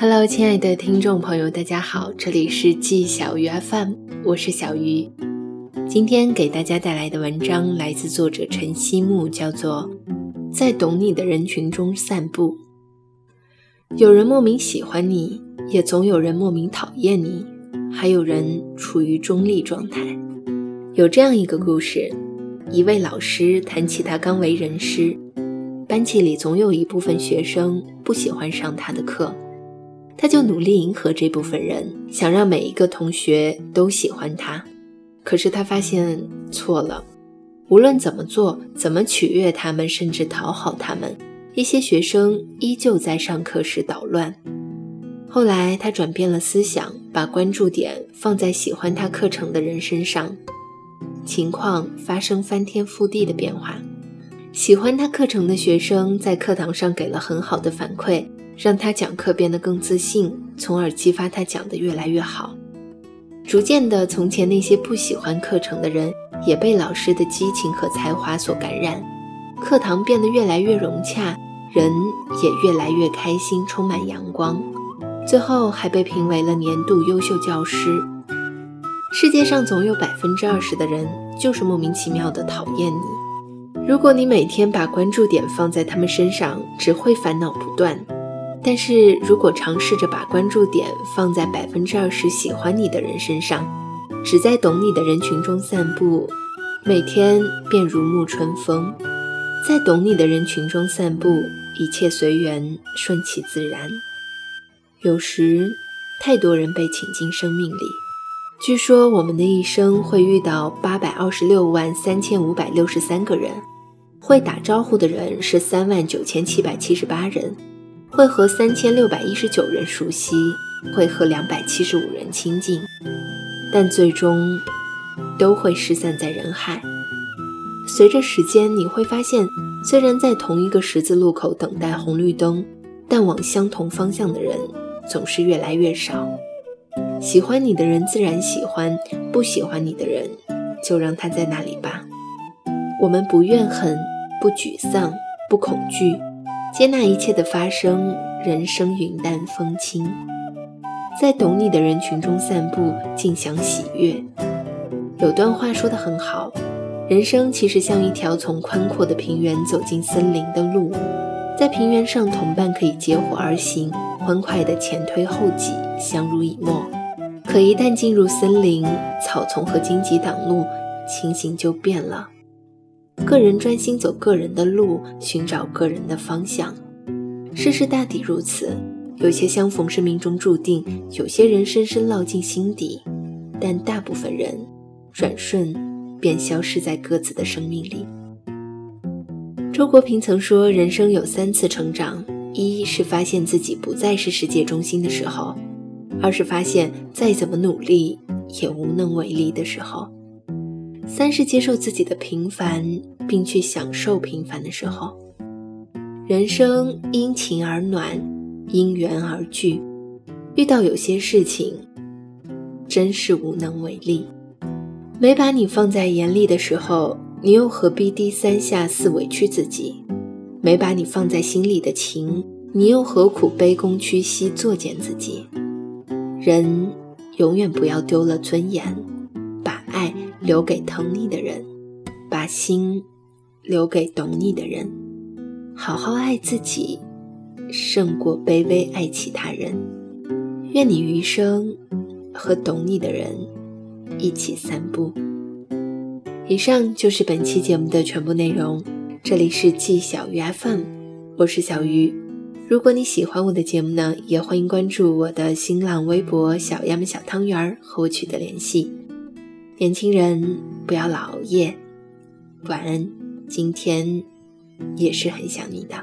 Hello，亲爱的听众朋友，大家好，这里是季小鱼 FM，我是小鱼。今天给大家带来的文章来自作者陈希木，叫做《在懂你的人群中散步》。有人莫名喜欢你，也总有人莫名讨厌你，还有人处于中立状态。有这样一个故事：一位老师谈起他刚为人师，班级里总有一部分学生不喜欢上他的课。他就努力迎合这部分人，想让每一个同学都喜欢他。可是他发现错了，无论怎么做，怎么取悦他们，甚至讨好他们，一些学生依旧在上课时捣乱。后来他转变了思想，把关注点放在喜欢他课程的人身上，情况发生翻天覆地的变化。喜欢他课程的学生在课堂上给了很好的反馈。让他讲课变得更自信，从而激发他讲得越来越好。逐渐的，从前那些不喜欢课程的人也被老师的激情和才华所感染，课堂变得越来越融洽，人也越来越开心，充满阳光。最后还被评为了年度优秀教师。世界上总有百分之二十的人就是莫名其妙的讨厌你。如果你每天把关注点放在他们身上，只会烦恼不断。但是如果尝试着把关注点放在百分之二十喜欢你的人身上，只在懂你的人群中散步，每天便如沐春风。在懂你的人群中散步，一切随缘，顺其自然。有时，太多人被请进生命里。据说我们的一生会遇到八百二十六万三千五百六十三个人，会打招呼的人是三万九千七百七十八人。会和三千六百一十九人熟悉，会和两百七十五人亲近，但最终都会失散在人海。随着时间，你会发现，虽然在同一个十字路口等待红绿灯，但往相同方向的人总是越来越少。喜欢你的人自然喜欢，不喜欢你的人就让他在那里吧。我们不怨恨，不沮丧，不恐惧。接纳一切的发生，人生云淡风轻，在懂你的人群中散步，尽享喜悦。有段话说得很好，人生其实像一条从宽阔的平原走进森林的路，在平原上，同伴可以结伙而行，欢快的前推后挤，相濡以沫；可一旦进入森林，草丛和荆棘挡路，情形就变了。个人专心走个人的路，寻找个人的方向。世事大抵如此，有些相逢是命中注定，有些人深深烙进心底，但大部分人转瞬便消失在各自的生命里。周国平曾说：“人生有三次成长，一是发现自己不再是世界中心的时候；二是发现再怎么努力也无能为力的时候。”三是接受自己的平凡，并去享受平凡的时候。人生因情而暖，因缘而聚。遇到有些事情，真是无能为力。没把你放在眼里的时候，你又何必低三下四委屈自己？没把你放在心里的情，你又何苦卑躬屈膝作践自己？人永远不要丢了尊严，把爱。留给疼你的人，把心留给懂你的人，好好爱自己，胜过卑微爱其他人。愿你余生和懂你的人一起散步。以上就是本期节目的全部内容。这里是季小鱼 FM，我是小鱼。如果你喜欢我的节目呢，也欢迎关注我的新浪微博“小鸭们小汤圆”和我取得联系。年轻人不要老熬夜，晚安。今天也是很想你的。